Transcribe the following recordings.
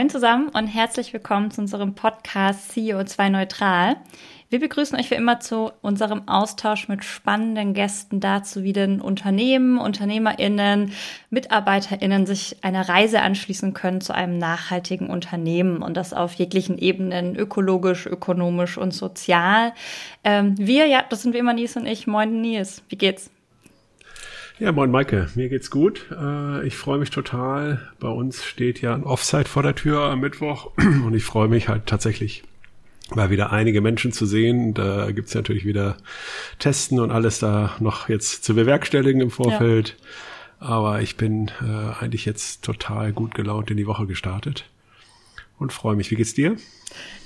Moin zusammen und herzlich willkommen zu unserem Podcast CEO2 Neutral. Wir begrüßen euch wie immer zu unserem Austausch mit spannenden Gästen dazu, wie denn Unternehmen, UnternehmerInnen, MitarbeiterInnen sich einer Reise anschließen können zu einem nachhaltigen Unternehmen und das auf jeglichen Ebenen, ökologisch, ökonomisch und sozial. Ähm, wir, ja, das sind wie immer Nies und ich. Moin Nies, wie geht's? Ja, moin Maike, mir geht's gut. Äh, ich freue mich total. Bei uns steht ja ein Offside vor der Tür am Mittwoch und ich freue mich halt tatsächlich mal wieder einige Menschen zu sehen. Da gibt's natürlich wieder Testen und alles da noch jetzt zu bewerkstelligen im Vorfeld. Ja. Aber ich bin äh, eigentlich jetzt total gut gelaunt in die Woche gestartet und freue mich. Wie geht's dir?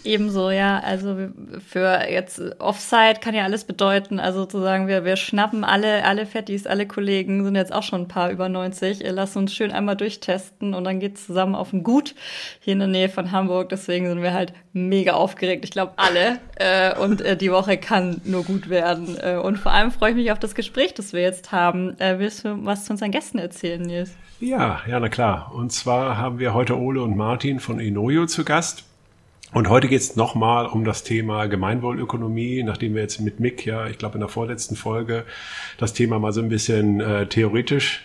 Ebenso, ja. Also für jetzt Offside kann ja alles bedeuten. Also sozusagen, wir, wir schnappen alle, alle Fettis, alle Kollegen, sind jetzt auch schon ein paar über 90. Lass uns schön einmal durchtesten und dann geht's zusammen auf ein Gut hier in der Nähe von Hamburg. Deswegen sind wir halt mega aufgeregt. Ich glaube, alle. Äh, und äh, die Woche kann nur gut werden. Äh, und vor allem freue ich mich auf das Gespräch, das wir jetzt haben. Äh, willst du was zu unseren Gästen erzählen, Nils? Ja, ja, na klar. Und zwar haben wir heute Ole und Martin von Enoyo zu Gast. Und heute geht es nochmal um das Thema Gemeinwohlökonomie, nachdem wir jetzt mit Mick ja, ich glaube in der vorletzten Folge, das Thema mal so ein bisschen äh, theoretisch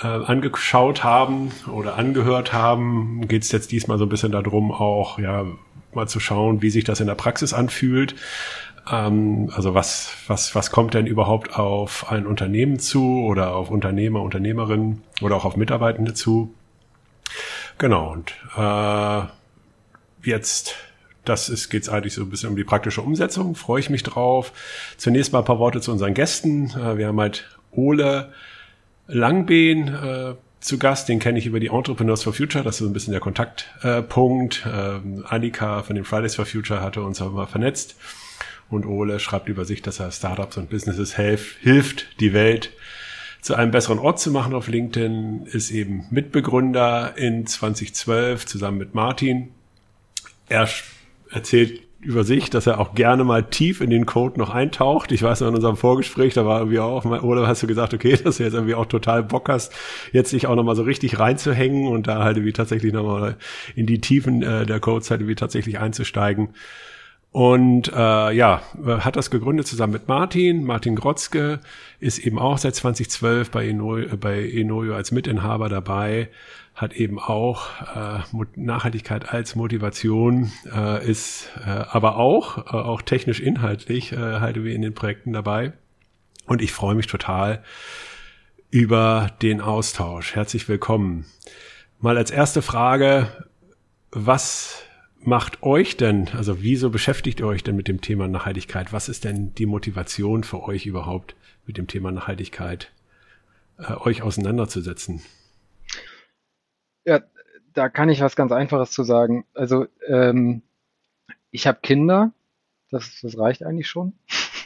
äh, angeschaut haben oder angehört haben, geht es jetzt diesmal so ein bisschen darum, auch ja mal zu schauen, wie sich das in der Praxis anfühlt. Ähm, also was, was, was kommt denn überhaupt auf ein Unternehmen zu oder auf Unternehmer, Unternehmerinnen oder auch auf Mitarbeitende zu? Genau, und äh, jetzt, das ist, geht's eigentlich so ein bisschen um die praktische Umsetzung, freue ich mich drauf. Zunächst mal ein paar Worte zu unseren Gästen. Äh, wir haben halt Ole Langbehn äh, zu Gast, den kenne ich über die Entrepreneurs for Future, das ist so ein bisschen der Kontaktpunkt. Äh, ähm, Annika von den Fridays for Future hatte uns aber vernetzt. Und Ole schreibt über sich, dass er Startups und Businesses helf, hilft, die Welt zu einem besseren Ort zu machen auf LinkedIn, ist eben Mitbegründer in 2012 zusammen mit Martin er erzählt über sich, dass er auch gerne mal tief in den Code noch eintaucht. Ich weiß noch in unserem Vorgespräch, da war irgendwie auch, oder hast du gesagt, okay, dass du jetzt irgendwie auch total Bock hast, jetzt sich auch nochmal so richtig reinzuhängen und da halt wie tatsächlich nochmal in die Tiefen äh, der Codes halt wie tatsächlich einzusteigen. Und äh, ja, hat das gegründet zusammen mit Martin. Martin Grotzke ist eben auch seit 2012 bei Enoyo, bei Enoyo als Mitinhaber dabei hat eben auch äh, Nachhaltigkeit als Motivation, äh, ist äh, aber auch, äh, auch technisch inhaltlich, äh, halte wir in den Projekten dabei. Und ich freue mich total über den Austausch. Herzlich willkommen. Mal als erste Frage, was macht euch denn, also wieso beschäftigt ihr euch denn mit dem Thema Nachhaltigkeit? Was ist denn die Motivation für euch überhaupt mit dem Thema Nachhaltigkeit, äh, euch auseinanderzusetzen? Ja, da kann ich was ganz Einfaches zu sagen. Also ähm, ich habe Kinder, das, das reicht eigentlich schon.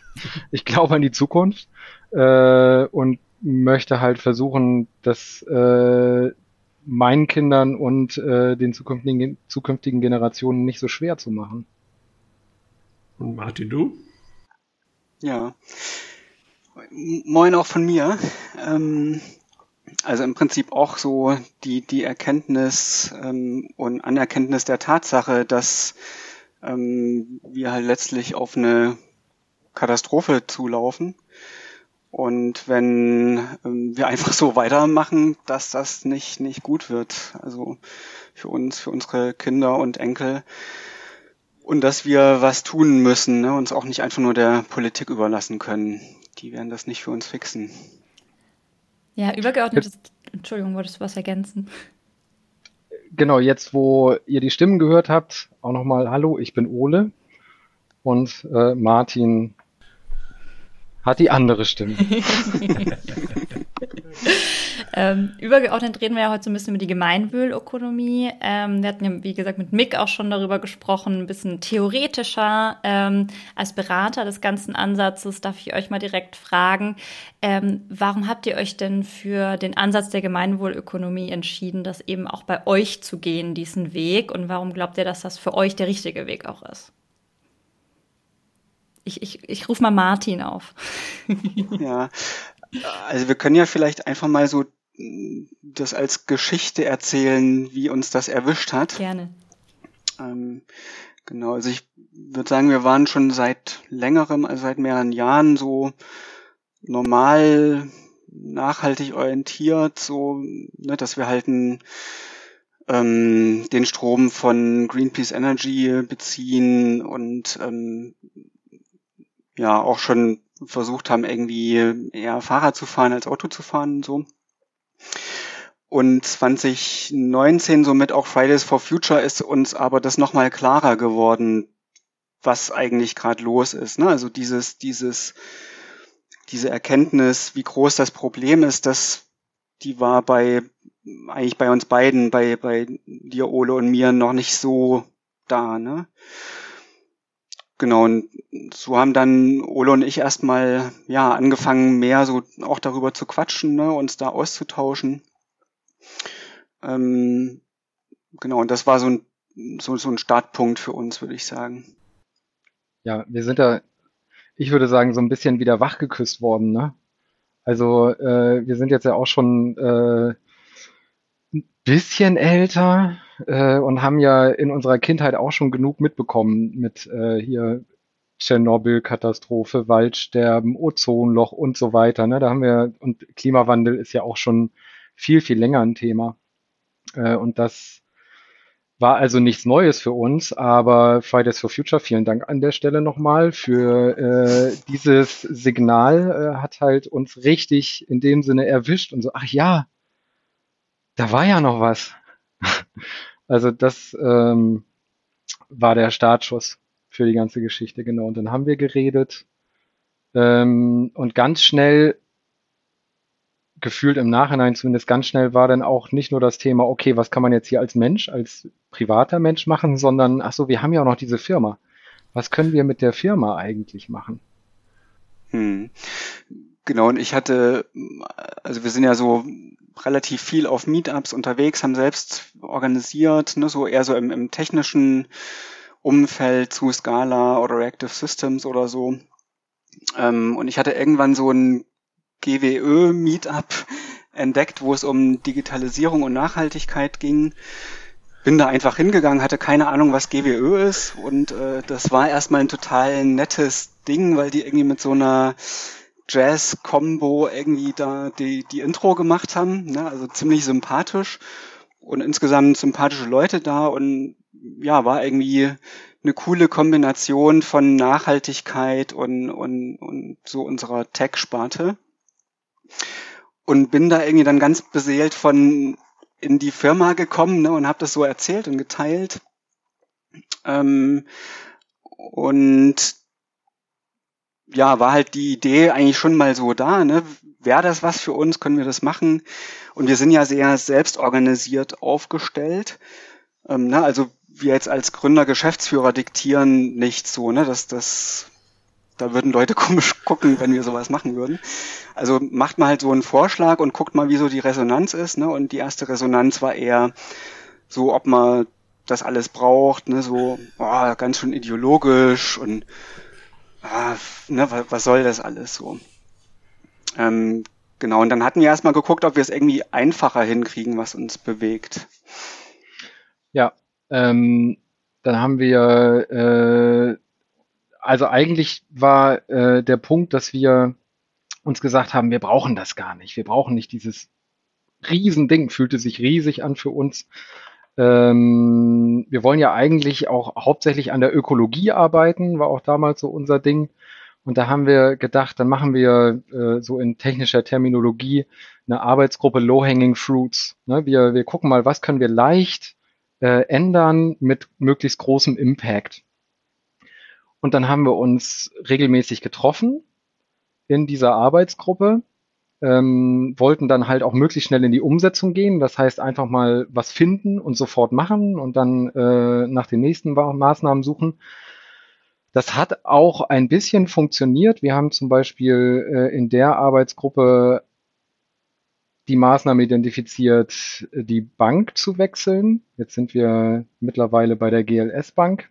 ich glaube an die Zukunft äh, und möchte halt versuchen, das äh, meinen Kindern und äh, den zukünftigen, zukünftigen Generationen nicht so schwer zu machen. Und Martin, du? Ja. Moin auch von mir. Ähm, also im Prinzip auch so die, die Erkenntnis ähm, und Anerkenntnis der Tatsache, dass ähm, wir halt letztlich auf eine Katastrophe zulaufen. Und wenn ähm, wir einfach so weitermachen, dass das nicht, nicht gut wird. Also für uns, für unsere Kinder und Enkel. Und dass wir was tun müssen, ne? uns auch nicht einfach nur der Politik überlassen können. Die werden das nicht für uns fixen. Ja, übergeordnetes, Entschuldigung, wolltest du was ergänzen? Genau, jetzt wo ihr die Stimmen gehört habt, auch nochmal Hallo, ich bin Ole und äh, Martin hat die andere Stimme. ähm, übergeordnet reden wir ja heute so ein bisschen über die Gemeinwohlökonomie. Ähm, wir hatten ja, wie gesagt, mit Mick auch schon darüber gesprochen, ein bisschen theoretischer. Ähm, als Berater des ganzen Ansatzes darf ich euch mal direkt fragen, ähm, warum habt ihr euch denn für den Ansatz der Gemeinwohlökonomie entschieden, das eben auch bei euch zu gehen, diesen Weg? Und warum glaubt ihr, dass das für euch der richtige Weg auch ist? Ich, ich, ich rufe mal Martin auf. ja, also wir können ja vielleicht einfach mal so das als Geschichte erzählen, wie uns das erwischt hat. Gerne. Ähm, genau, also ich würde sagen, wir waren schon seit längerem, also seit mehreren Jahren so normal nachhaltig orientiert, so, ne, dass wir halt ein, ähm, den Strom von Greenpeace Energy beziehen und ähm, ja auch schon versucht haben, irgendwie eher Fahrrad zu fahren als Auto zu fahren und so. Und 2019 somit auch Fridays for Future ist uns aber das nochmal klarer geworden, was eigentlich gerade los ist. Ne? Also dieses, dieses, diese Erkenntnis, wie groß das Problem ist, das, die war bei eigentlich bei uns beiden, bei, bei dir, Ole und mir noch nicht so da, ne? Genau, und so haben dann Ole und ich erstmal ja angefangen, mehr so auch darüber zu quatschen, ne, uns da auszutauschen. Ähm, genau, und das war so ein, so, so ein Startpunkt für uns, würde ich sagen. Ja, wir sind da, ich würde sagen, so ein bisschen wieder wachgeküsst worden, ne? Also äh, wir sind jetzt ja auch schon äh, ein bisschen älter, äh, und haben ja in unserer Kindheit auch schon genug mitbekommen mit äh, hier Tschernobyl-Katastrophe, Waldsterben, Ozonloch und so weiter. Ne? Da haben wir, und Klimawandel ist ja auch schon viel, viel länger ein Thema. Äh, und das war also nichts Neues für uns, aber Fridays for Future, vielen Dank an der Stelle nochmal für äh, dieses Signal, äh, hat halt uns richtig in dem Sinne erwischt und so, ach ja, da war ja noch was. Also das ähm, war der Startschuss für die ganze Geschichte, genau. Und dann haben wir geredet ähm, und ganz schnell, gefühlt im Nachhinein zumindest ganz schnell, war dann auch nicht nur das Thema, okay, was kann man jetzt hier als Mensch, als privater Mensch machen, sondern, ach so, wir haben ja auch noch diese Firma. Was können wir mit der Firma eigentlich machen? Hm. Genau, und ich hatte, also wir sind ja so relativ viel auf Meetups unterwegs, haben selbst organisiert, ne, so eher so im, im technischen Umfeld zu Scala oder Reactive Systems oder so. Ähm, und ich hatte irgendwann so ein GWÖ-Meetup entdeckt, wo es um Digitalisierung und Nachhaltigkeit ging. Bin da einfach hingegangen, hatte keine Ahnung, was GWÖ ist und äh, das war erstmal ein total nettes Ding, weil die irgendwie mit so einer Jazz-Combo irgendwie da die, die Intro gemacht haben. Ne? Also ziemlich sympathisch und insgesamt sympathische Leute da und ja, war irgendwie eine coole Kombination von Nachhaltigkeit und, und, und so unserer Tech-Sparte. Und bin da irgendwie dann ganz beseelt von in die Firma gekommen ne, und habe das so erzählt und geteilt. Ähm, und ja, war halt die Idee eigentlich schon mal so da, ne? Wäre das was für uns? Können wir das machen? Und wir sind ja sehr selbstorganisiert aufgestellt. Ähm, ne? Also wir jetzt als Gründer, Geschäftsführer diktieren nicht so, ne? Das, das, da würden Leute komisch gucken, wenn wir sowas machen würden. Also macht mal halt so einen Vorschlag und guckt mal, wie so die Resonanz ist, ne? Und die erste Resonanz war eher so, ob man das alles braucht, ne? So, oh, ganz schön ideologisch und ah, ne, was, soll das alles so? Ähm, genau, und dann hatten wir erstmal geguckt, ob wir es irgendwie einfacher hinkriegen, was uns bewegt. Ja, ähm, dann haben wir, äh, also eigentlich war äh, der Punkt, dass wir uns gesagt haben, wir brauchen das gar nicht. Wir brauchen nicht dieses Riesending, fühlte sich riesig an für uns. Ähm, wir wollen ja eigentlich auch hauptsächlich an der Ökologie arbeiten, war auch damals so unser Ding. Und da haben wir gedacht, dann machen wir äh, so in technischer Terminologie eine Arbeitsgruppe Low-Hanging Fruits. Ne? Wir, wir gucken mal, was können wir leicht äh, ändern mit möglichst großem Impact. Und dann haben wir uns regelmäßig getroffen in dieser Arbeitsgruppe ähm, wollten dann halt auch möglichst schnell in die Umsetzung gehen. Das heißt, einfach mal was finden und sofort machen und dann äh, nach den nächsten Maßnahmen suchen. Das hat auch ein bisschen funktioniert. Wir haben zum Beispiel äh, in der Arbeitsgruppe die Maßnahme identifiziert, die Bank zu wechseln. Jetzt sind wir mittlerweile bei der GLS Bank.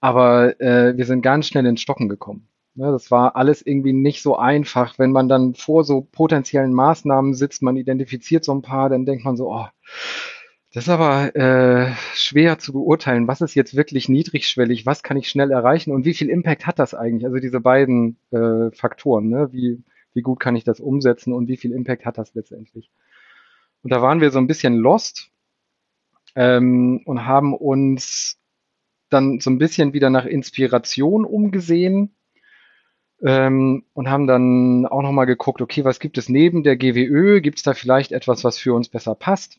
Aber äh, wir sind ganz schnell ins Stocken gekommen. Ne, das war alles irgendwie nicht so einfach. Wenn man dann vor so potenziellen Maßnahmen sitzt, man identifiziert so ein paar, dann denkt man so, oh, das ist aber äh, schwer zu beurteilen. Was ist jetzt wirklich niedrigschwellig? Was kann ich schnell erreichen? Und wie viel Impact hat das eigentlich? Also diese beiden äh, Faktoren, ne? wie, wie gut kann ich das umsetzen und wie viel Impact hat das letztendlich? Und da waren wir so ein bisschen lost ähm, und haben uns dann so ein bisschen wieder nach Inspiration umgesehen ähm, und haben dann auch nochmal geguckt, okay, was gibt es neben der GWÖ? Gibt es da vielleicht etwas, was für uns besser passt?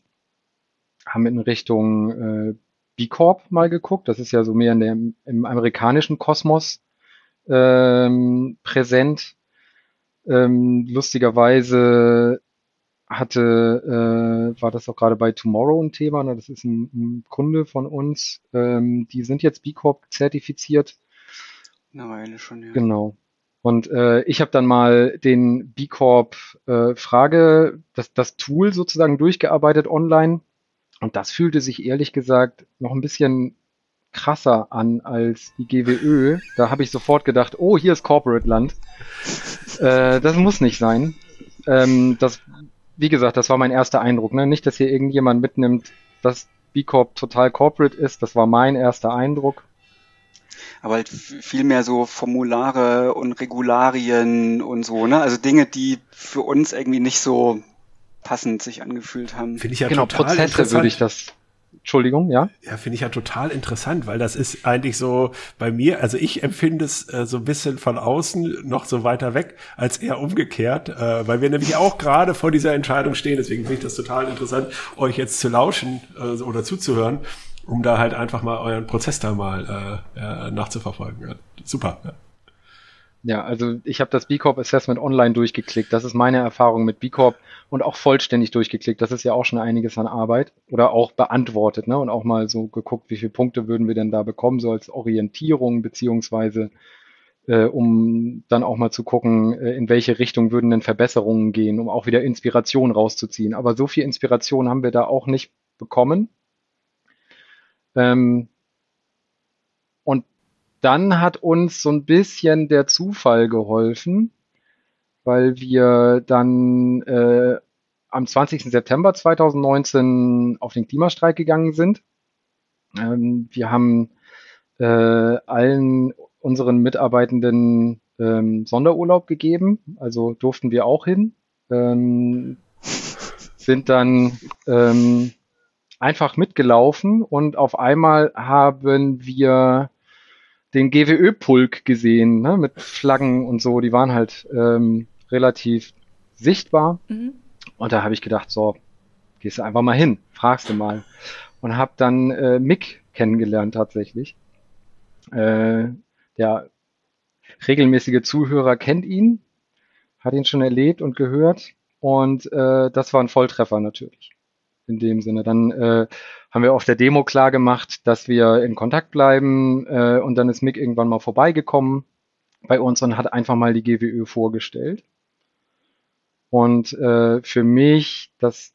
Haben in Richtung äh, B Corp mal geguckt. Das ist ja so mehr in der, im amerikanischen Kosmos ähm, präsent. Ähm, lustigerweise hatte, äh, war das auch gerade bei Tomorrow ein Thema. Ne? Das ist ein, ein Kunde von uns. Ähm, die sind jetzt B Corp zertifiziert. Eine Weile schon, ja. Genau. Und äh, ich habe dann mal den B Corp äh, Frage, das, das Tool sozusagen durchgearbeitet online. Und das fühlte sich ehrlich gesagt noch ein bisschen krasser an als die GWÖ. Da habe ich sofort gedacht, oh, hier ist Corporate Land. Äh, das muss nicht sein. Ähm, das, wie gesagt, das war mein erster Eindruck. Ne? Nicht, dass hier irgendjemand mitnimmt, dass B Corp total corporate ist. Das war mein erster Eindruck aber halt viel mehr so Formulare und Regularien und so, ne? Also Dinge, die für uns irgendwie nicht so passend sich angefühlt haben. Finde ich ja genau, total Prozesse würde ich das Entschuldigung, ja? Ja, finde ich ja total interessant, weil das ist eigentlich so bei mir, also ich empfinde es äh, so ein bisschen von außen noch so weiter weg als eher umgekehrt, äh, weil wir nämlich auch gerade vor dieser Entscheidung stehen. Deswegen finde ich das total interessant, euch jetzt zu lauschen äh, oder zuzuhören, um da halt einfach mal euren Prozess da mal äh, nachzuverfolgen. Ja, super. Ja. Ja, also ich habe das B Corp Assessment online durchgeklickt. Das ist meine Erfahrung mit B Corp und auch vollständig durchgeklickt. Das ist ja auch schon einiges an Arbeit oder auch beantwortet, ne? Und auch mal so geguckt, wie viele Punkte würden wir denn da bekommen, so als Orientierung beziehungsweise äh, um dann auch mal zu gucken, äh, in welche Richtung würden denn Verbesserungen gehen, um auch wieder Inspiration rauszuziehen. Aber so viel Inspiration haben wir da auch nicht bekommen. Ähm, und dann hat uns so ein bisschen der Zufall geholfen, weil wir dann äh, am 20. September 2019 auf den Klimastreik gegangen sind. Ähm, wir haben äh, allen unseren Mitarbeitenden ähm, Sonderurlaub gegeben, also durften wir auch hin. Ähm, sind dann ähm, einfach mitgelaufen und auf einmal haben wir den GWÖ-Pulk gesehen, ne, mit Flaggen und so. Die waren halt ähm, relativ sichtbar. Mhm. Und da habe ich gedacht, so, gehst du einfach mal hin, fragst du mal. Und habe dann äh, Mick kennengelernt tatsächlich. Äh, der regelmäßige Zuhörer kennt ihn, hat ihn schon erlebt und gehört. Und äh, das war ein Volltreffer natürlich in dem Sinne. Dann äh, haben wir auf der Demo klar gemacht, dass wir in Kontakt bleiben äh, und dann ist Mick irgendwann mal vorbeigekommen bei uns und hat einfach mal die GWÖ vorgestellt. Und äh, für mich das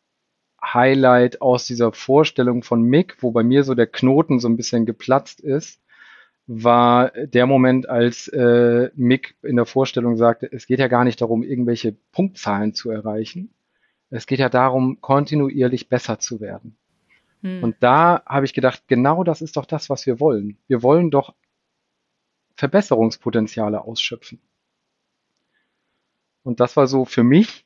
Highlight aus dieser Vorstellung von Mick, wo bei mir so der Knoten so ein bisschen geplatzt ist, war der Moment, als äh, Mick in der Vorstellung sagte, es geht ja gar nicht darum, irgendwelche Punktzahlen zu erreichen, es geht ja darum, kontinuierlich besser zu werden. Hm. Und da habe ich gedacht, genau das ist doch das, was wir wollen. Wir wollen doch Verbesserungspotenziale ausschöpfen. Und das war so für mich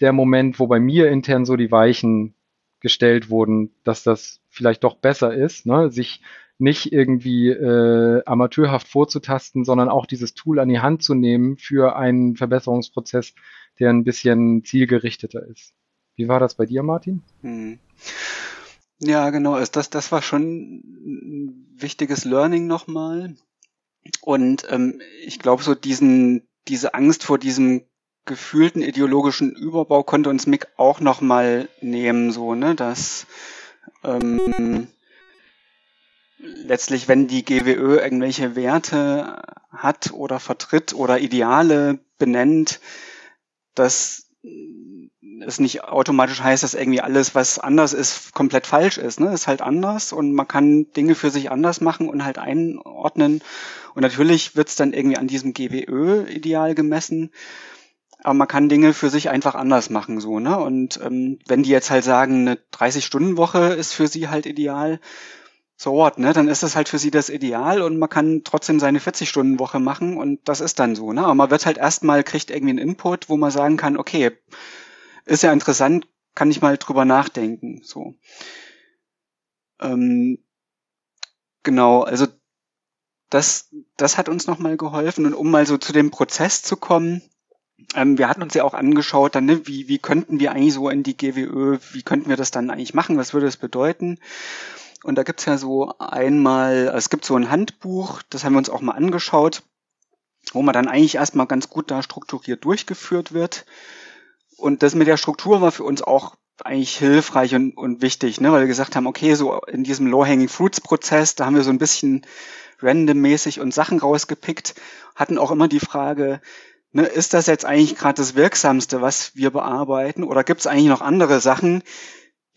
der Moment, wo bei mir intern so die Weichen gestellt wurden, dass das vielleicht doch besser ist, ne? sich nicht irgendwie äh, amateurhaft vorzutasten, sondern auch dieses Tool an die Hand zu nehmen für einen Verbesserungsprozess, der ein bisschen zielgerichteter ist. Wie war das bei dir, Martin? Hm. Ja, genau. Also das, das war schon ein wichtiges Learning nochmal. Und ähm, ich glaube, so diesen, diese Angst vor diesem gefühlten ideologischen Überbau konnte uns Mick auch nochmal nehmen, so, ne, dass ähm, letztlich, wenn die GWÖ irgendwelche Werte hat oder vertritt oder Ideale benennt, dass es nicht automatisch heißt, dass irgendwie alles, was anders ist, komplett falsch ist. Ne? Ist halt anders und man kann Dinge für sich anders machen und halt einordnen. Und natürlich wird es dann irgendwie an diesem GWÖ-Ideal gemessen. Aber man kann Dinge für sich einfach anders machen, so, ne? Und ähm, wenn die jetzt halt sagen, eine 30-Stunden-Woche ist für sie halt ideal, so what, ne? Dann ist das halt für sie das Ideal und man kann trotzdem seine 40-Stunden-Woche machen und das ist dann so, ne? Aber man wird halt erstmal, kriegt irgendwie einen Input, wo man sagen kann, okay, ist ja interessant, kann ich mal drüber nachdenken, so. Ähm, genau, also das, das hat uns nochmal geholfen und um mal so zu dem Prozess zu kommen, ähm, wir hatten uns ja auch angeschaut, dann, ne, wie, wie könnten wir eigentlich so in die GWÖ, wie könnten wir das dann eigentlich machen, was würde das bedeuten? Und da gibt's ja so einmal, es gibt so ein Handbuch, das haben wir uns auch mal angeschaut, wo man dann eigentlich erstmal ganz gut da strukturiert durchgeführt wird. Und das mit der Struktur war für uns auch eigentlich hilfreich und, und wichtig, ne? weil wir gesagt haben, okay, so in diesem Low-Hanging Fruits Prozess, da haben wir so ein bisschen randommäßig und Sachen rausgepickt, hatten auch immer die Frage, ne, ist das jetzt eigentlich gerade das Wirksamste, was wir bearbeiten, oder gibt es eigentlich noch andere Sachen,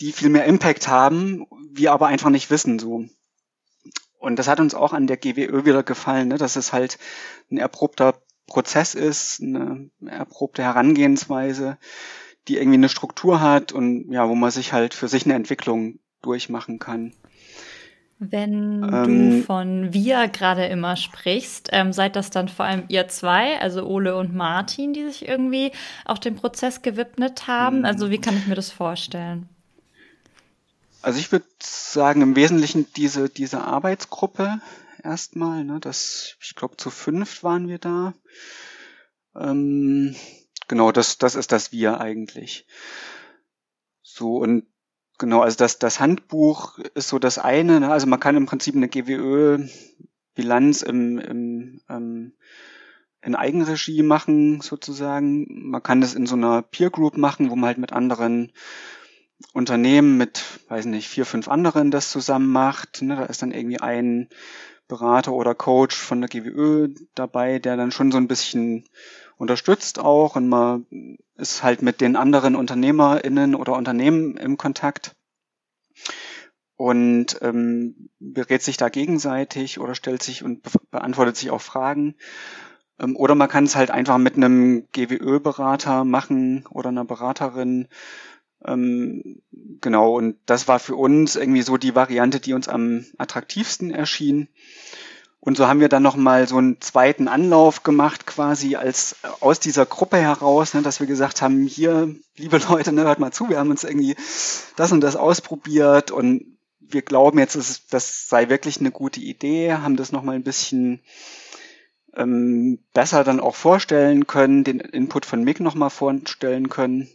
die viel mehr Impact haben, wir aber einfach nicht wissen so. Und das hat uns auch an der GWÖ wieder gefallen, ne, dass es halt ein erprobter Prozess ist, eine erprobte Herangehensweise, die irgendwie eine Struktur hat und ja, wo man sich halt für sich eine Entwicklung durchmachen kann. Wenn ähm, du von wir gerade immer sprichst, ähm, seid das dann vor allem ihr zwei, also Ole und Martin, die sich irgendwie auch dem Prozess gewidmet haben? Mhm. Also wie kann ich mir das vorstellen? Also ich würde sagen, im Wesentlichen diese, diese Arbeitsgruppe erstmal, ne, das, ich glaube, zu fünft waren wir da. Ähm, genau, das, das ist das Wir eigentlich. So, und genau, also das, das Handbuch ist so das eine, ne, also man kann im Prinzip eine GWÖ-Bilanz im, im, ähm, in Eigenregie machen, sozusagen. Man kann das in so einer Peer Group machen, wo man halt mit anderen Unternehmen mit, weiß nicht, vier, fünf anderen das zusammen macht. Ne? Da ist dann irgendwie ein Berater oder Coach von der GWÖ dabei, der dann schon so ein bisschen unterstützt auch und man ist halt mit den anderen UnternehmerInnen oder Unternehmen im Kontakt und ähm, berät sich da gegenseitig oder stellt sich und be beantwortet sich auch Fragen. Ähm, oder man kann es halt einfach mit einem GWÖ-Berater machen oder einer Beraterin ähm, genau, und das war für uns irgendwie so die Variante, die uns am attraktivsten erschien. Und so haben wir dann nochmal so einen zweiten Anlauf gemacht, quasi als aus dieser Gruppe heraus, ne, dass wir gesagt haben, hier, liebe Leute, ne, hört mal zu, wir haben uns irgendwie das und das ausprobiert und wir glauben jetzt, das sei wirklich eine gute Idee, haben das nochmal ein bisschen ähm, besser dann auch vorstellen können, den Input von Mick nochmal vorstellen können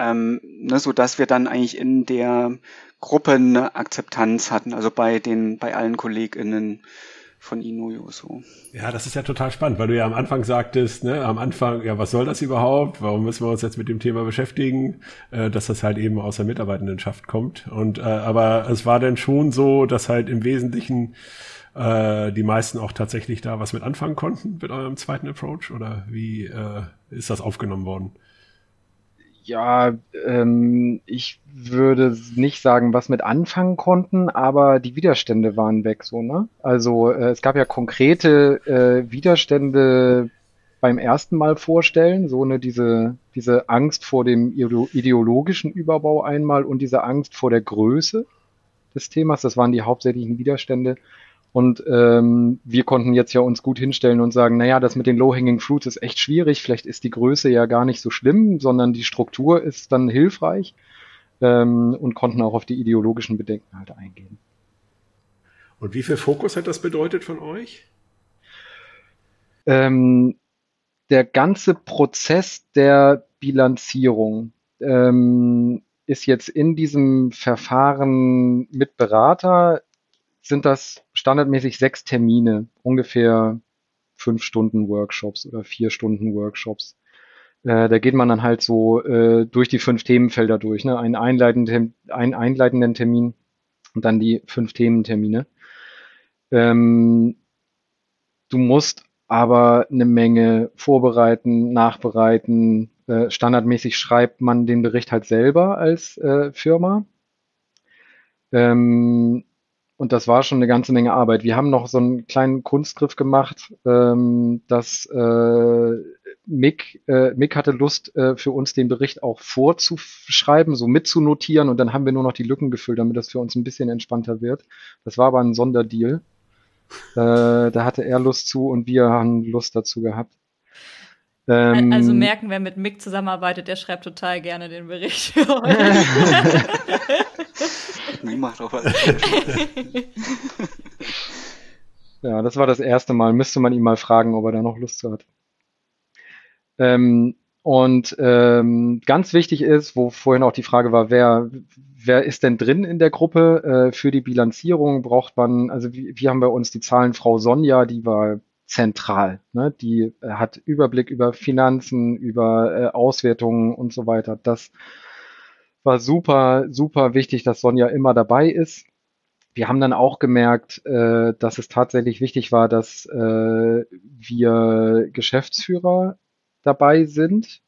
ähm, ne, so dass wir dann eigentlich in der Gruppe eine Akzeptanz hatten, also bei den, bei allen KollegInnen von Inuyo so. Ja, das ist ja total spannend, weil du ja am Anfang sagtest, ne, am Anfang, ja, was soll das überhaupt? Warum müssen wir uns jetzt mit dem Thema beschäftigen? Äh, dass das halt eben aus der Mitarbeitendenschaft kommt. Und äh, aber es war dann schon so, dass halt im Wesentlichen äh, die meisten auch tatsächlich da was mit anfangen konnten mit eurem zweiten Approach oder wie äh, ist das aufgenommen worden? Ja, ähm, ich würde nicht sagen, was mit anfangen konnten, aber die Widerstände waren weg, so, ne? Also äh, es gab ja konkrete äh, Widerstände beim ersten Mal vorstellen, so ne, diese, diese Angst vor dem ideologischen Überbau einmal und diese Angst vor der Größe des Themas, das waren die hauptsächlichen Widerstände. Und ähm, wir konnten jetzt ja uns gut hinstellen und sagen, naja, das mit den Low-Hanging Fruits ist echt schwierig, vielleicht ist die Größe ja gar nicht so schlimm, sondern die Struktur ist dann hilfreich ähm, und konnten auch auf die ideologischen Bedenken halt eingehen. Und wie viel Fokus hat das bedeutet von euch? Ähm, der ganze Prozess der Bilanzierung ähm, ist jetzt in diesem Verfahren mit Berater sind das standardmäßig sechs Termine, ungefähr fünf Stunden Workshops oder vier Stunden Workshops. Äh, da geht man dann halt so äh, durch die fünf Themenfelder durch, ne? einen, einleitenden, einen einleitenden Termin und dann die fünf Thementermine. Ähm, du musst aber eine Menge vorbereiten, nachbereiten, äh, standardmäßig schreibt man den Bericht halt selber als äh, Firma. Ähm, und das war schon eine ganze Menge Arbeit. Wir haben noch so einen kleinen Kunstgriff gemacht, ähm, dass äh, Mick, äh, Mick hatte Lust, äh, für uns den Bericht auch vorzuschreiben, so mitzunotieren und dann haben wir nur noch die Lücken gefüllt, damit das für uns ein bisschen entspannter wird. Das war aber ein Sonderdeal. Äh, da hatte er Lust zu und wir haben Lust dazu gehabt. Ähm, also merken, wer mit Mick zusammenarbeitet, der schreibt total gerne den Bericht für euch. Nie macht auch was. ja, das war das erste Mal. Müsste man ihn mal fragen, ob er da noch Lust zu hat. Ähm, und ähm, ganz wichtig ist, wo vorhin auch die Frage war, wer, wer ist denn drin in der Gruppe? Äh, für die Bilanzierung braucht man, also wie, wie haben wir uns die Zahlen Frau Sonja, die war zentral. Ne? Die äh, hat Überblick über Finanzen, über äh, Auswertungen und so weiter. Das war super, super wichtig, dass Sonja immer dabei ist. Wir haben dann auch gemerkt, äh, dass es tatsächlich wichtig war, dass äh, wir Geschäftsführer dabei sind.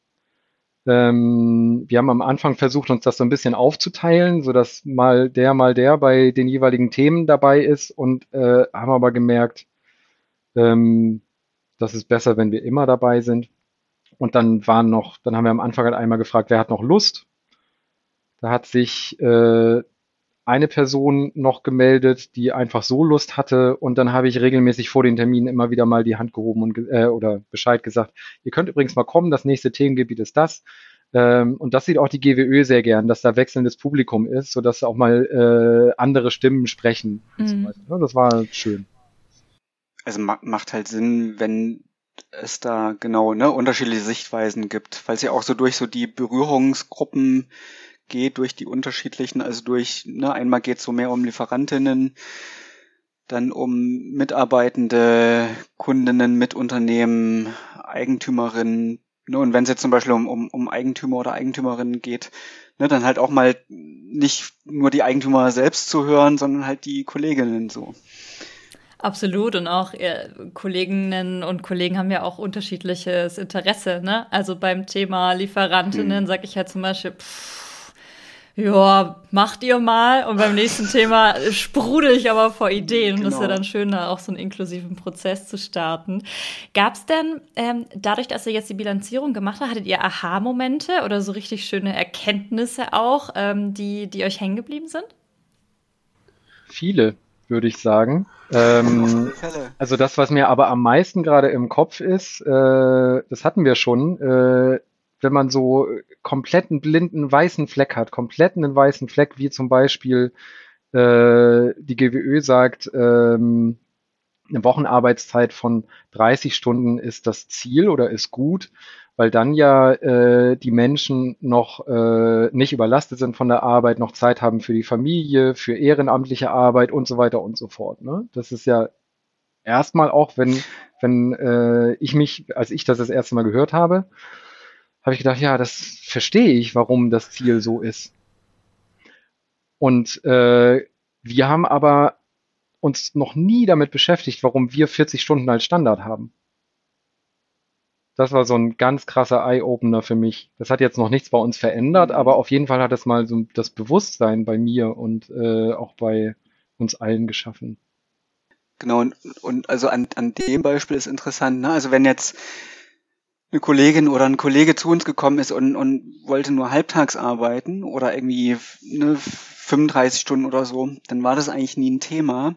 Ähm, wir haben am Anfang versucht, uns das so ein bisschen aufzuteilen, so dass mal der, mal der bei den jeweiligen Themen dabei ist und äh, haben aber gemerkt, ähm, das ist besser, wenn wir immer dabei sind. Und dann waren noch, dann haben wir am Anfang halt einmal gefragt, wer hat noch Lust? Da hat sich äh, eine Person noch gemeldet, die einfach so Lust hatte und dann habe ich regelmäßig vor den Terminen immer wieder mal die Hand gehoben und äh, oder Bescheid gesagt. Ihr könnt übrigens mal kommen, das nächste Themengebiet ist das. Ähm, und das sieht auch die GWÖ sehr gern, dass da wechselndes Publikum ist, sodass auch mal äh, andere Stimmen sprechen. Mhm. So das war schön. Also ma macht halt Sinn, wenn es da genau ne, unterschiedliche Sichtweisen gibt, weil es ja auch so durch so die Berührungsgruppen geht durch die unterschiedlichen, also durch, ne, einmal geht es so mehr um Lieferantinnen, dann um Mitarbeitende, Kundinnen, Mitunternehmen, Eigentümerinnen, ne, und wenn es jetzt zum Beispiel um, um, um Eigentümer oder Eigentümerinnen geht, ne, dann halt auch mal nicht nur die Eigentümer selbst zu hören, sondern halt die Kolleginnen so. Absolut und auch äh, Kolleginnen und Kollegen haben ja auch unterschiedliches Interesse. Ne? Also beim Thema Lieferantinnen hm. sage ich halt zum Beispiel, pff, ja, macht ihr mal. Und beim nächsten Thema sprudel ich aber vor Ideen. Genau. Und das ist ja genau. dann schön, da auch so einen inklusiven Prozess zu starten. Gab es denn, ähm, dadurch, dass ihr jetzt die Bilanzierung gemacht habt, hattet ihr Aha-Momente oder so richtig schöne Erkenntnisse auch, ähm, die, die euch hängen geblieben sind? Viele, würde ich sagen. Ähm, also das, was mir aber am meisten gerade im Kopf ist, äh, das hatten wir schon, äh, wenn man so kompletten blinden weißen Fleck hat, kompletten weißen Fleck, wie zum Beispiel äh, die GWÖ sagt, ähm, eine Wochenarbeitszeit von 30 Stunden ist das Ziel oder ist gut, weil dann ja äh, die Menschen noch äh, nicht überlastet sind von der Arbeit, noch Zeit haben für die Familie, für ehrenamtliche Arbeit und so weiter und so fort. Ne? Das ist ja erstmal auch, wenn, wenn äh, ich mich, als ich das das erste Mal gehört habe, habe ich gedacht, ja, das verstehe ich, warum das Ziel so ist. Und äh, wir haben aber uns noch nie damit beschäftigt, warum wir 40 Stunden als Standard haben. Das war so ein ganz krasser Eye-Opener für mich. Das hat jetzt noch nichts bei uns verändert, mhm. aber auf jeden Fall hat es mal so das Bewusstsein bei mir und äh, auch bei uns allen geschaffen. Genau, und, und also an, an dem Beispiel ist interessant, ne? Also wenn jetzt eine Kollegin oder ein Kollege zu uns gekommen ist und, und wollte nur halbtags arbeiten oder irgendwie ne, 35 Stunden oder so, dann war das eigentlich nie ein Thema.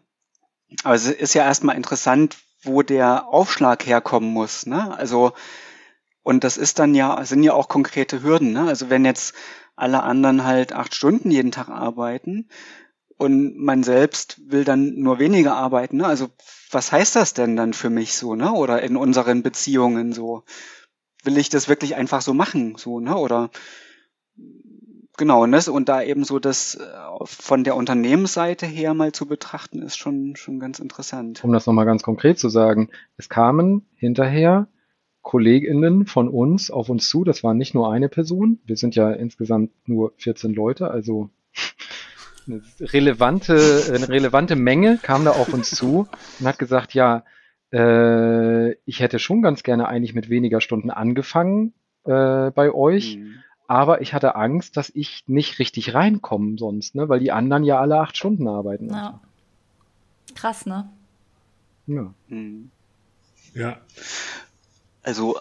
Aber es ist ja erstmal interessant, wo der Aufschlag herkommen muss. Ne? Also, und das ist dann ja, sind ja auch konkrete Hürden. Ne? Also wenn jetzt alle anderen halt acht Stunden jeden Tag arbeiten und man selbst will dann nur weniger arbeiten, ne? also was heißt das denn dann für mich so, ne? Oder in unseren Beziehungen so? Will ich das wirklich einfach so machen, so, ne? Oder genau, ne? Und da eben so das äh, von der Unternehmensseite her mal zu betrachten, ist schon, schon ganz interessant. Um das nochmal ganz konkret zu sagen, es kamen hinterher KollegInnen von uns auf uns zu, das war nicht nur eine Person, wir sind ja insgesamt nur 14 Leute, also eine relevante, eine relevante Menge kam da auf uns zu und hat gesagt, ja, äh, ich hätte schon ganz gerne eigentlich mit weniger Stunden angefangen, äh, bei euch. Mhm. Aber ich hatte Angst, dass ich nicht richtig reinkomme sonst, ne? weil die anderen ja alle acht Stunden arbeiten. Ja. Krass, ne? Ja. Mhm. Ja. Also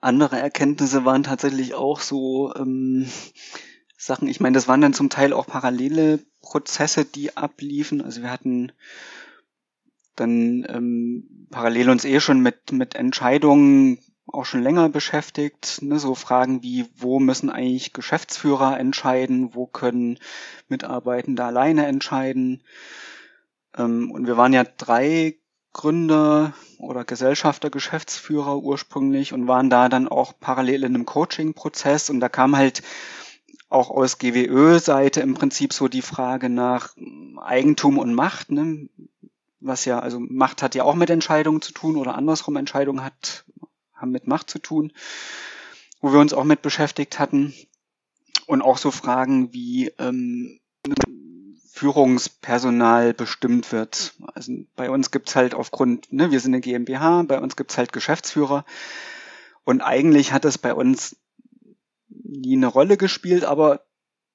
andere Erkenntnisse waren tatsächlich auch so ähm, Sachen, ich meine, das waren dann zum Teil auch parallele Prozesse, die abliefen. Also wir hatten dann ähm, parallel uns eh schon mit, mit Entscheidungen auch schon länger beschäftigt. Ne? So Fragen wie, wo müssen eigentlich Geschäftsführer entscheiden, wo können Mitarbeitende alleine entscheiden. Ähm, und wir waren ja drei Gründer oder Gesellschafter, Geschäftsführer ursprünglich und waren da dann auch parallel in einem Coaching-Prozess und da kam halt auch aus GWÖ-Seite im Prinzip so die Frage nach Eigentum und Macht, ne? Was ja, also Macht hat ja auch mit Entscheidungen zu tun oder andersrum Entscheidungen hat, haben mit Macht zu tun, wo wir uns auch mit beschäftigt hatten. Und auch so Fragen wie ähm, Führungspersonal bestimmt wird. Also bei uns gibt's halt aufgrund, ne, wir sind eine GmbH, bei uns gibt's halt Geschäftsführer. Und eigentlich hat es bei uns nie eine Rolle gespielt, aber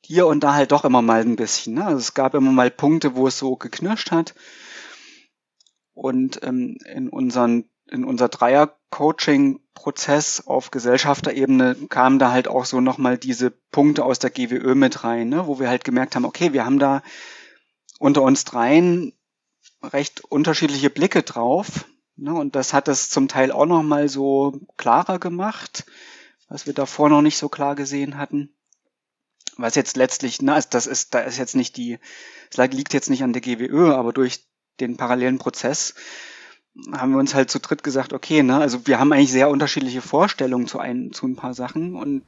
hier und da halt doch immer mal ein bisschen. Ne? Also es gab immer mal Punkte, wo es so geknirscht hat. Und ähm, in unseren in unser Dreier-Coaching-Prozess auf Gesellschafterebene kamen da halt auch so nochmal diese Punkte aus der GWÖ mit rein, ne? wo wir halt gemerkt haben, okay, wir haben da unter uns dreien recht unterschiedliche Blicke drauf. Ne? Und das hat es zum Teil auch nochmal so klarer gemacht, was wir davor noch nicht so klar gesehen hatten. Was jetzt letztlich, na, das ist, da ist jetzt nicht die, es liegt jetzt nicht an der GWÖ, aber durch den parallelen Prozess haben wir uns halt zu dritt gesagt, okay, ne, also wir haben eigentlich sehr unterschiedliche Vorstellungen zu ein, zu ein paar Sachen und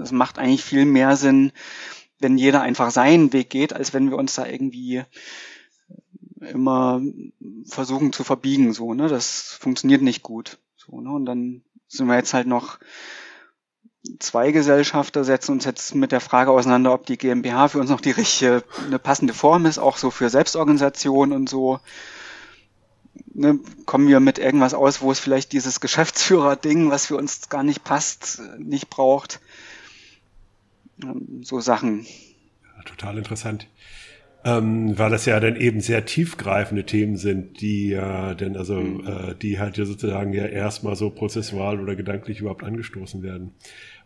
es ja. macht eigentlich viel mehr Sinn, wenn jeder einfach seinen Weg geht, als wenn wir uns da irgendwie immer versuchen zu verbiegen, so, ne, das funktioniert nicht gut, so, ne, und dann sind wir jetzt halt noch zwei Gesellschafter setzen uns jetzt mit der Frage auseinander, ob die GmbH für uns noch die richtige, eine passende Form ist, auch so für Selbstorganisation und so. Ne, kommen wir mit irgendwas aus, wo es vielleicht dieses Geschäftsführer-Ding, was für uns gar nicht passt, nicht braucht. Ähm, so Sachen. Ja, total interessant. Ähm, weil das ja dann eben sehr tiefgreifende Themen sind, die ja äh, denn also mhm. äh, die halt ja sozusagen ja erstmal so prozessual oder gedanklich überhaupt angestoßen werden.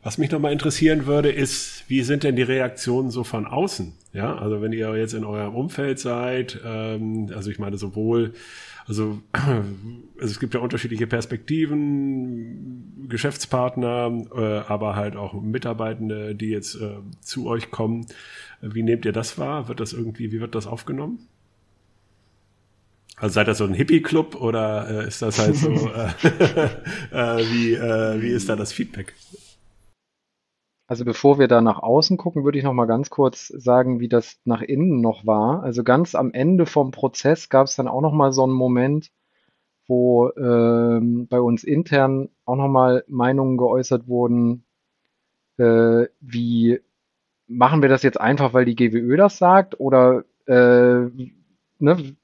Was mich nochmal interessieren würde, ist, wie sind denn die Reaktionen so von außen? Ja, also wenn ihr jetzt in eurem Umfeld seid, ähm, also ich meine sowohl, also, also es gibt ja unterschiedliche Perspektiven, Geschäftspartner, äh, aber halt auch Mitarbeitende, die jetzt äh, zu euch kommen. Wie nehmt ihr das wahr? Wird das irgendwie, wie wird das aufgenommen? Also seid ihr so ein Hippie-Club oder äh, ist das halt so, äh, äh, wie, äh, wie ist da das Feedback? Also bevor wir da nach außen gucken, würde ich noch mal ganz kurz sagen, wie das nach innen noch war. Also ganz am Ende vom Prozess gab es dann auch noch mal so einen Moment, wo ähm, bei uns intern auch noch mal Meinungen geäußert wurden, äh, wie machen wir das jetzt einfach, weil die GWÖ das sagt oder äh, ne,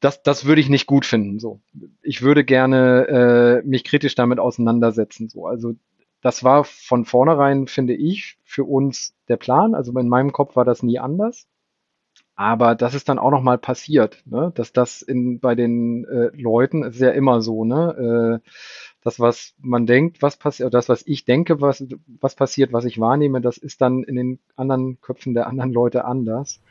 das, das würde ich nicht gut finden. So, ich würde gerne äh, mich kritisch damit auseinandersetzen. So, also das war von vornherein, finde ich, für uns der Plan. Also in meinem Kopf war das nie anders. Aber das ist dann auch nochmal passiert, ne? dass das in, bei den äh, Leuten, es ist ja immer so, ne? Äh, das, was man denkt, was passiert, das, was ich denke, was, was passiert, was ich wahrnehme, das ist dann in den anderen Köpfen der anderen Leute anders.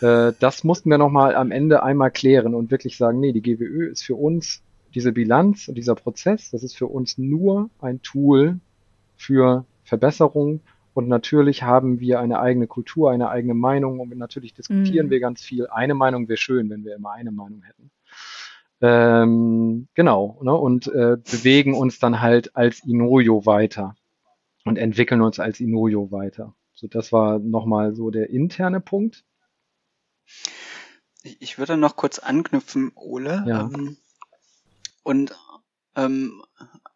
Äh, das mussten wir nochmal am Ende einmal klären und wirklich sagen, nee, die GWÖ ist für uns diese Bilanz und dieser Prozess, das ist für uns nur ein Tool, für Verbesserung. Und natürlich haben wir eine eigene Kultur, eine eigene Meinung und natürlich diskutieren mhm. wir ganz viel. Eine Meinung wäre schön, wenn wir immer eine Meinung hätten. Ähm, genau, ne? und äh, bewegen uns dann halt als Inojo weiter und entwickeln uns als Inojo weiter. So, das war nochmal so der interne Punkt. Ich würde noch kurz anknüpfen, Ole. Ja. Ähm, und ähm,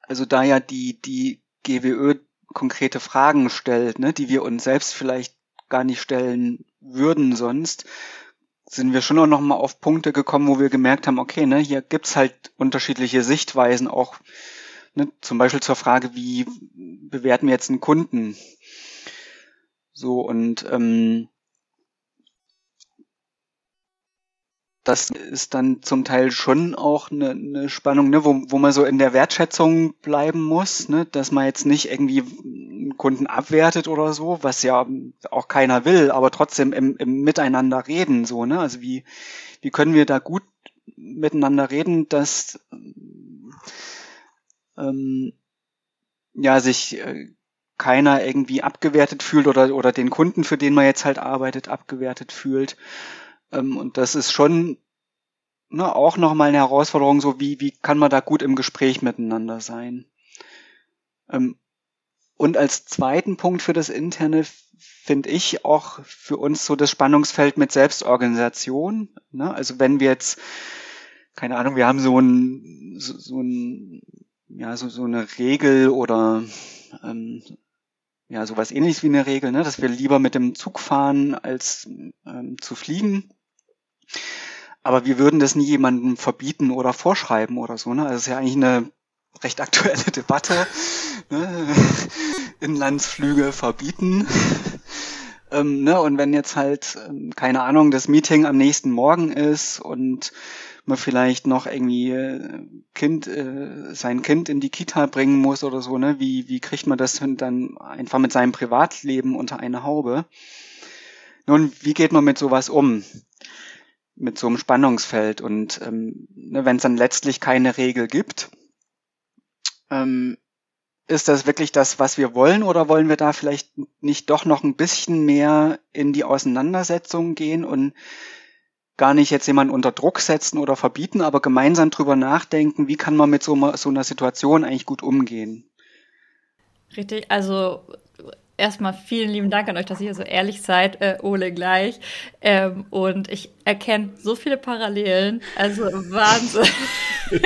also da ja die, die GWÖ konkrete Fragen stellt, ne, die wir uns selbst vielleicht gar nicht stellen würden sonst, sind wir schon auch noch mal auf Punkte gekommen, wo wir gemerkt haben, okay, ne, hier gibt's halt unterschiedliche Sichtweisen auch ne, zum Beispiel zur Frage, wie bewerten wir jetzt einen Kunden? So und ähm, das ist dann zum Teil schon auch eine, eine Spannung, ne, wo, wo man so in der Wertschätzung bleiben muss, ne, dass man jetzt nicht irgendwie einen Kunden abwertet oder so, was ja auch keiner will, aber trotzdem im, im Miteinander reden, so, ne, also wie, wie können wir da gut miteinander reden, dass ähm, ja sich äh, keiner irgendwie abgewertet fühlt oder oder den Kunden, für den man jetzt halt arbeitet, abgewertet fühlt. Ähm, und das ist schon ne, auch nochmal eine Herausforderung, so wie, wie kann man da gut im Gespräch miteinander sein. Ähm, und als zweiten Punkt für das Interne finde ich auch für uns so das Spannungsfeld mit Selbstorganisation. Ne? Also wenn wir jetzt, keine Ahnung, wir haben so ein, so, so ein, ja, so, so eine Regel oder ähm, ja, sowas ähnliches wie eine Regel, ne? dass wir lieber mit dem Zug fahren, als ähm, zu fliegen. Aber wir würden das nie jemandem verbieten oder vorschreiben oder so. Ne? Also es ist ja eigentlich eine recht aktuelle Debatte. Ne? Inlandsflüge verbieten. ähm, ne? Und wenn jetzt halt, ähm, keine Ahnung, das Meeting am nächsten Morgen ist und man vielleicht noch irgendwie äh, Kind, äh, sein Kind in die Kita bringen muss oder so, ne? Wie, wie kriegt man das dann einfach mit seinem Privatleben unter eine Haube? Nun, wie geht man mit sowas um? mit so einem Spannungsfeld. Und ähm, ne, wenn es dann letztlich keine Regel gibt, ähm, ist das wirklich das, was wir wollen, oder wollen wir da vielleicht nicht doch noch ein bisschen mehr in die Auseinandersetzung gehen und gar nicht jetzt jemanden unter Druck setzen oder verbieten, aber gemeinsam drüber nachdenken, wie kann man mit so, so einer Situation eigentlich gut umgehen? Richtig, also erstmal vielen lieben Dank an euch, dass ihr so ehrlich seid, äh, Ole gleich. Ähm, und ich erkenne so viele Parallelen. Also Wahnsinn.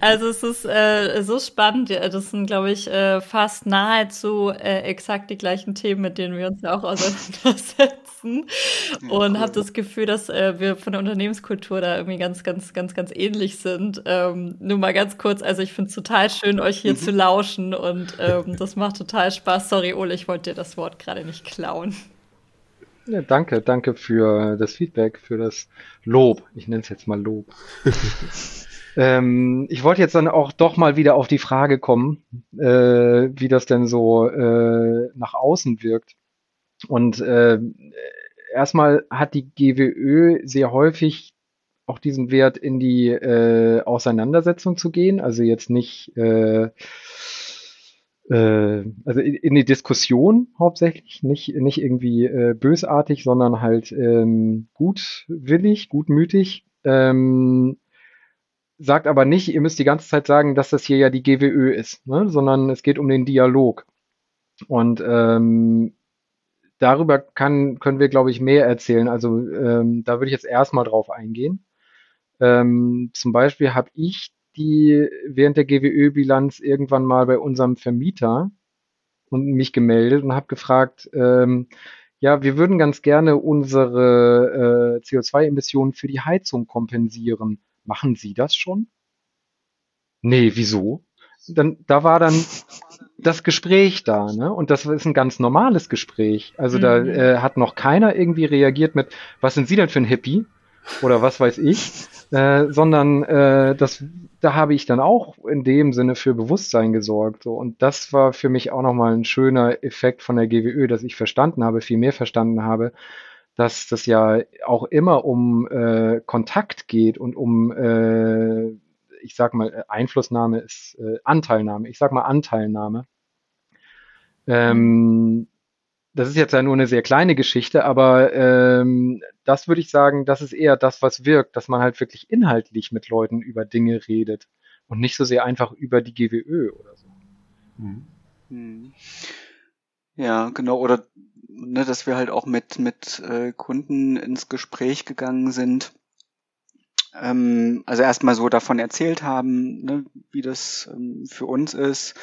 also es ist äh, so spannend. Das sind, glaube ich, äh, fast nahezu äh, exakt die gleichen Themen, mit denen wir uns ja auch auseinandersetzen. Und habe das Gefühl, dass äh, wir von der Unternehmenskultur da irgendwie ganz, ganz, ganz, ganz ähnlich sind. Ähm, nur mal ganz kurz, also ich finde es total schön, euch hier mhm. zu lauschen und ähm, das macht total Spaß. Sorry, Ole, ich wollte dir das Wort gerade nicht klauen. Ja, danke, danke für das Feedback, für das Lob. Ich nenne es jetzt mal Lob. ähm, ich wollte jetzt dann auch doch mal wieder auf die Frage kommen, äh, wie das denn so äh, nach außen wirkt. Und äh, erstmal hat die GWÖ sehr häufig auch diesen Wert in die äh, Auseinandersetzung zu gehen, also jetzt nicht äh, äh, also in, in die Diskussion hauptsächlich, nicht, nicht irgendwie äh, bösartig, sondern halt ähm, gutwillig, gutmütig. Ähm, sagt aber nicht, ihr müsst die ganze Zeit sagen, dass das hier ja die GWÖ ist, ne? sondern es geht um den Dialog. Und ähm, darüber kann, können wir, glaube ich, mehr erzählen. Also ähm, da würde ich jetzt erstmal drauf eingehen. Ähm, zum Beispiel habe ich die während der GWÖ-Bilanz irgendwann mal bei unserem Vermieter und mich gemeldet und habe gefragt, ähm, ja, wir würden ganz gerne unsere äh, CO2-Emissionen für die Heizung kompensieren. Machen Sie das schon? Nee, wieso? Dann, da war dann das Gespräch da, ne? Und das ist ein ganz normales Gespräch. Also mhm. da äh, hat noch keiner irgendwie reagiert mit, was sind Sie denn für ein Hippie? Oder was weiß ich, äh, sondern äh, das, da habe ich dann auch in dem Sinne für Bewusstsein gesorgt. So. Und das war für mich auch nochmal ein schöner Effekt von der GWÖ, dass ich verstanden habe, viel mehr verstanden habe, dass das ja auch immer um äh, Kontakt geht und um, äh, ich sag mal, Einflussnahme ist äh, Anteilnahme. Ich sag mal Anteilnahme. Ähm, das ist jetzt ja nur eine sehr kleine Geschichte, aber ähm, das würde ich sagen, das ist eher das, was wirkt, dass man halt wirklich inhaltlich mit Leuten über Dinge redet und nicht so sehr einfach über die GWÖ oder so. Mhm. mhm. Ja, genau, oder ne, dass wir halt auch mit, mit äh, Kunden ins Gespräch gegangen sind. Ähm, also erstmal so davon erzählt haben, ne, wie das ähm, für uns ist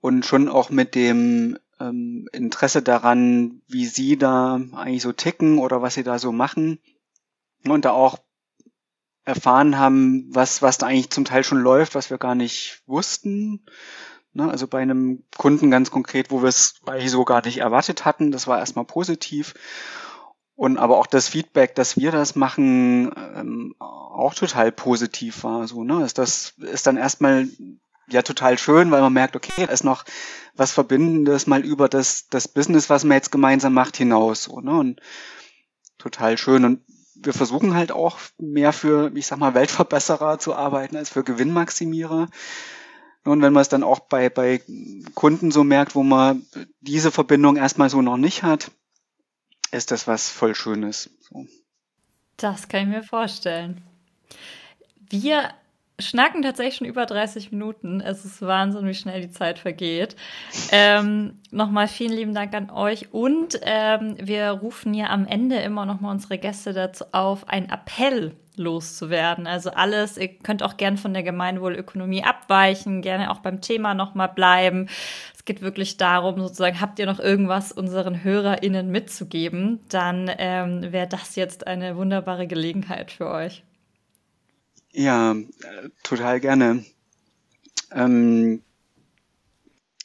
und schon auch mit dem ähm, Interesse daran, wie sie da eigentlich so ticken oder was sie da so machen. Und da auch erfahren haben, was, was da eigentlich zum Teil schon läuft, was wir gar nicht wussten. Ne, also bei einem Kunden ganz konkret, wo wir es eigentlich so gar nicht erwartet hatten. Das war erstmal positiv. Und aber auch das Feedback, dass wir das machen, ähm, auch total positiv war. So, ne? Ist das ist dann erstmal ja total schön, weil man merkt, okay, da ist noch was Verbindendes mal über das, das Business, was man jetzt gemeinsam macht, hinaus. So, ne? Und total schön. Und wir versuchen halt auch mehr für, ich sag mal, Weltverbesserer zu arbeiten als für Gewinnmaximierer. Und wenn man es dann auch bei, bei Kunden so merkt, wo man diese Verbindung erstmal so noch nicht hat, ist das was voll Schönes. So. Das kann ich mir vorstellen. Wir schnacken tatsächlich schon über 30 Minuten. Es ist Wahnsinn, wie schnell die Zeit vergeht. Ähm, nochmal vielen lieben Dank an euch. Und ähm, wir rufen ja am Ende immer nochmal unsere Gäste dazu auf, einen Appell loszuwerden. Also alles, ihr könnt auch gern von der Gemeinwohlökonomie abweichen, gerne auch beim Thema nochmal bleiben. Es geht wirklich darum, sozusagen, habt ihr noch irgendwas unseren HörerInnen mitzugeben, dann ähm, wäre das jetzt eine wunderbare Gelegenheit für euch. Ja, total gerne. Ähm,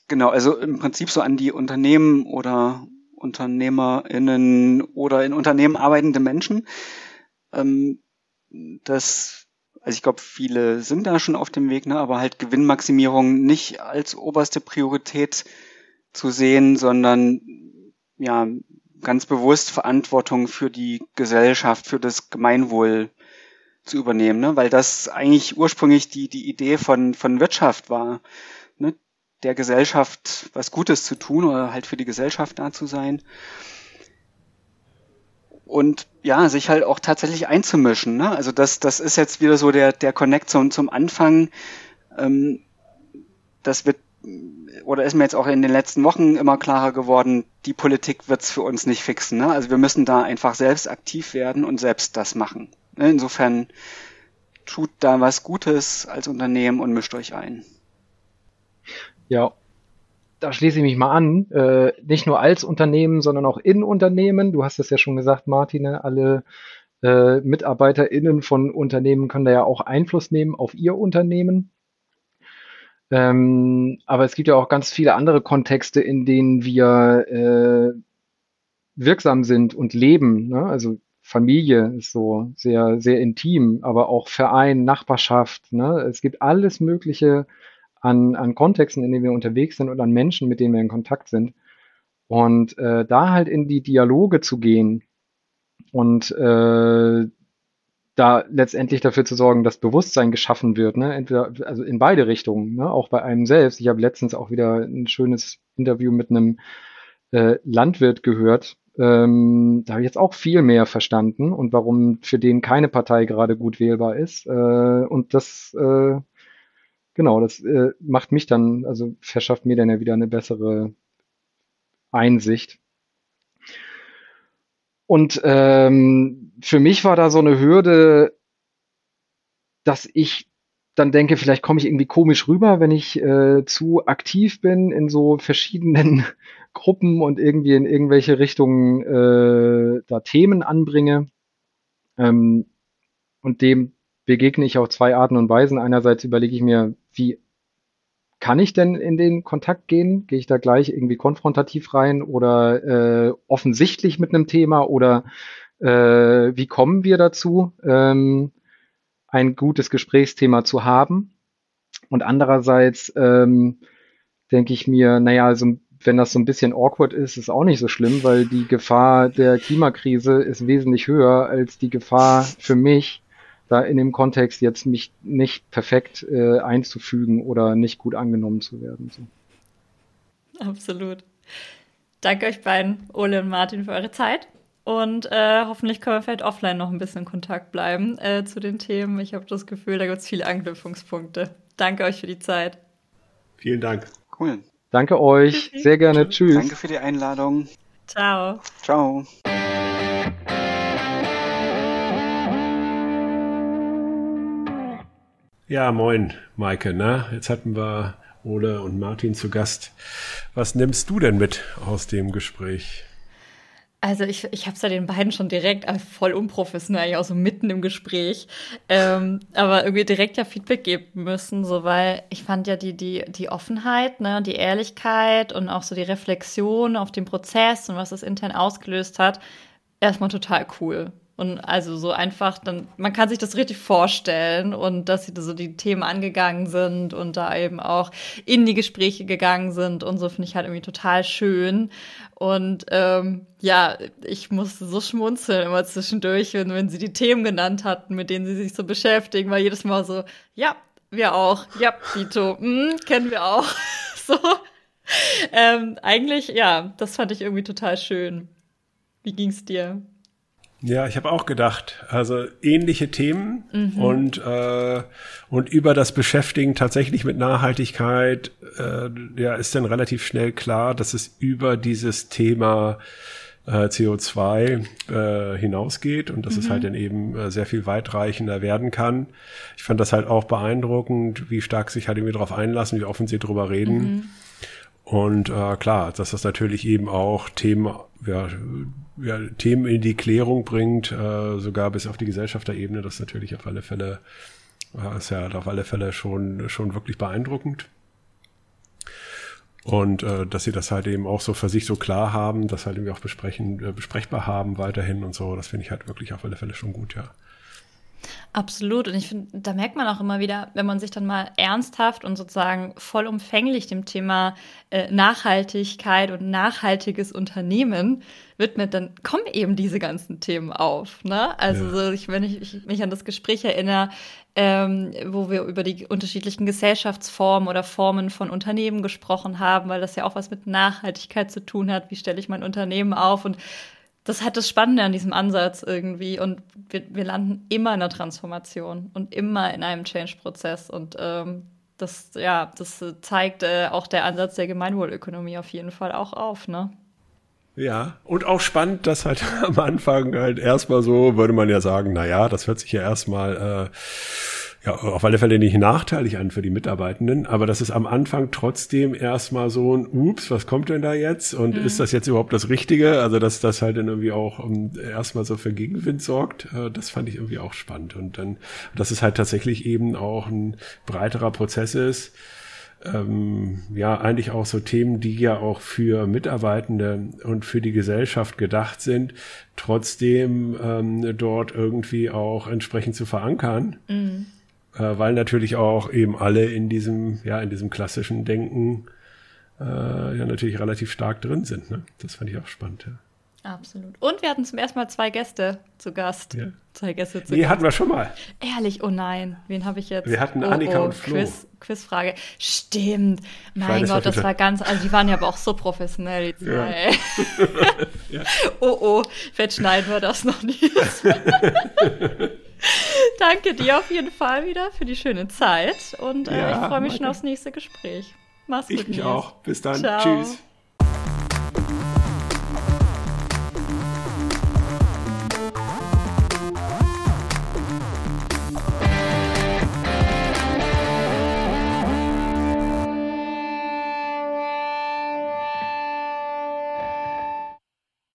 genau, also im Prinzip so an die Unternehmen oder UnternehmerInnen oder in Unternehmen arbeitende Menschen. Ähm, das, also ich glaube, viele sind da schon auf dem Weg, ne, aber halt Gewinnmaximierung nicht als oberste Priorität zu sehen, sondern ja, ganz bewusst Verantwortung für die Gesellschaft, für das Gemeinwohl zu übernehmen, ne? weil das eigentlich ursprünglich die, die Idee von, von Wirtschaft war, ne? der Gesellschaft was Gutes zu tun oder halt für die Gesellschaft da zu sein. Und ja, sich halt auch tatsächlich einzumischen. Ne? Also das, das ist jetzt wieder so der, der Connect zum, zum Anfang. Ähm, das wird oder ist mir jetzt auch in den letzten Wochen immer klarer geworden, die Politik wird's für uns nicht fixen. Ne? Also wir müssen da einfach selbst aktiv werden und selbst das machen. Ne, insofern tut da was Gutes als Unternehmen und mischt euch ein. Ja, da schließe ich mich mal an. Äh, nicht nur als Unternehmen, sondern auch in Unternehmen. Du hast es ja schon gesagt, Martine, alle äh, MitarbeiterInnen von Unternehmen können da ja auch Einfluss nehmen auf ihr Unternehmen. Ähm, aber es gibt ja auch ganz viele andere Kontexte, in denen wir äh, wirksam sind und leben. Ne? Also Familie ist so sehr, sehr intim, aber auch Verein, Nachbarschaft. Ne? Es gibt alles Mögliche an, an Kontexten, in denen wir unterwegs sind und an Menschen, mit denen wir in Kontakt sind. Und äh, da halt in die Dialoge zu gehen und äh, da letztendlich dafür zu sorgen, dass Bewusstsein geschaffen wird, ne? entweder also in beide Richtungen, ne? auch bei einem selbst. Ich habe letztens auch wieder ein schönes Interview mit einem äh, Landwirt gehört, ähm, da habe ich jetzt auch viel mehr verstanden und warum für den keine Partei gerade gut wählbar ist. Äh, und das, äh, genau, das äh, macht mich dann, also verschafft mir dann ja wieder eine bessere Einsicht. Und ähm, für mich war da so eine Hürde, dass ich dann denke, vielleicht komme ich irgendwie komisch rüber, wenn ich äh, zu aktiv bin in so verschiedenen Gruppen und irgendwie in irgendwelche Richtungen äh, da Themen anbringe. Ähm, und dem begegne ich auf zwei Arten und Weisen. Einerseits überlege ich mir, wie kann ich denn in den Kontakt gehen? Gehe ich da gleich irgendwie konfrontativ rein oder äh, offensichtlich mit einem Thema oder äh, wie kommen wir dazu, ähm, ein gutes Gesprächsthema zu haben? Und andererseits ähm, denke ich mir, naja, so wenn das so ein bisschen awkward ist, ist auch nicht so schlimm, weil die Gefahr der Klimakrise ist wesentlich höher als die Gefahr für mich, da in dem Kontext jetzt mich nicht perfekt äh, einzufügen oder nicht gut angenommen zu werden. So. Absolut. Danke euch beiden, Ole und Martin, für eure Zeit. Und äh, hoffentlich können wir vielleicht offline noch ein bisschen in Kontakt bleiben äh, zu den Themen. Ich habe das Gefühl, da gibt es viele Anknüpfungspunkte. Danke euch für die Zeit. Vielen Dank. Cool. Danke euch. Sehr gerne. Tschüss. Danke für die Einladung. Ciao. Ciao. Ja, moin, Maike. Na, jetzt hatten wir Ole und Martin zu Gast. Was nimmst du denn mit aus dem Gespräch? Also ich, ich habe es ja den beiden schon direkt, also voll unprofessionell, auch so mitten im Gespräch, ähm, aber irgendwie direkt ja Feedback geben müssen, so weil ich fand ja die, die, die Offenheit, ne, die Ehrlichkeit und auch so die Reflexion auf den Prozess und was das intern ausgelöst hat, erstmal total cool. Und also so einfach, dann, man kann sich das richtig vorstellen und dass sie so die Themen angegangen sind und da eben auch in die Gespräche gegangen sind und so finde ich halt irgendwie total schön. Und ähm, ja, ich musste so schmunzeln immer zwischendurch, wenn, wenn sie die Themen genannt hatten, mit denen sie sich so beschäftigen, weil jedes Mal so, ja, wir auch, ja, Dito, mm, kennen wir auch. so. Ähm, eigentlich, ja, das fand ich irgendwie total schön. Wie ging's dir? Ja, ich habe auch gedacht, also ähnliche Themen mhm. und äh, und über das Beschäftigen tatsächlich mit Nachhaltigkeit, äh, ja, ist dann relativ schnell klar, dass es über dieses Thema äh, CO2 äh, hinausgeht und dass mhm. es halt dann eben äh, sehr viel weitreichender werden kann. Ich fand das halt auch beeindruckend, wie stark sich halt irgendwie darauf einlassen, wie offen sie drüber reden. Mhm. Und äh, klar, dass das natürlich eben auch Themen ja, ja, Themen in die Klärung bringt, äh, sogar bis auf die Gesellschafterebene, das ist natürlich auf alle Fälle, äh, ist ja auf alle Fälle schon, schon wirklich beeindruckend. Und äh, dass sie das halt eben auch so für sich so klar haben, das halt irgendwie auch besprechen, äh, besprechbar haben weiterhin und so, das finde ich halt wirklich auf alle Fälle schon gut, ja. Absolut. Und ich finde, da merkt man auch immer wieder, wenn man sich dann mal ernsthaft und sozusagen vollumfänglich dem Thema äh, Nachhaltigkeit und nachhaltiges Unternehmen widmet, dann kommen eben diese ganzen Themen auf. Ne? Also ja. so, ich, wenn ich, ich, mich an das Gespräch erinnere, ähm, wo wir über die unterschiedlichen Gesellschaftsformen oder Formen von Unternehmen gesprochen haben, weil das ja auch was mit Nachhaltigkeit zu tun hat. Wie stelle ich mein Unternehmen auf? Und das hat das Spannende an diesem Ansatz irgendwie. Und wir, wir landen immer in der Transformation und immer in einem Change-Prozess. Und ähm, das, ja, das zeigt äh, auch der Ansatz der Gemeinwohlökonomie auf jeden Fall auch auf, ne? Ja, und auch spannend, dass halt am Anfang halt erstmal so, würde man ja sagen, na ja, das hört sich ja erstmal äh, ja, auf alle Fälle nicht nachteilig an für die Mitarbeitenden, aber das ist am Anfang trotzdem erstmal so ein Ups, was kommt denn da jetzt? Und mhm. ist das jetzt überhaupt das Richtige? Also, dass das halt dann irgendwie auch um, erstmal so für Gegenwind sorgt, äh, das fand ich irgendwie auch spannend. Und dann, dass es halt tatsächlich eben auch ein breiterer Prozess ist, ähm, ja, eigentlich auch so Themen, die ja auch für Mitarbeitende und für die Gesellschaft gedacht sind, trotzdem ähm, dort irgendwie auch entsprechend zu verankern. Mhm äh, weil natürlich auch eben alle in diesem, ja, in diesem klassischen Denken äh, ja natürlich relativ stark drin sind. Ne? Das fand ich auch spannend. Ja. Absolut. Und wir hatten zum ersten Mal zwei Gäste zu Gast. Ja. Zwei Gäste zu nee, Gast. hatten wir schon mal. Ehrlich, oh nein. Wen habe ich jetzt? Wir hatten Annika oh, und Flo. Quiz, Quizfrage. Stimmt. Mein Gott, das war ganz, also die waren ja aber auch so professionell, die zwei. Ja. ja. Oh oh, vielleicht schneiden wir das noch nicht. Danke dir auf jeden Fall wieder für die schöne Zeit und äh, ja, ich freue mich schon aufs nächste Gespräch. Mach's gut. Ich mich auch. Bis dann. Ciao. Tschüss.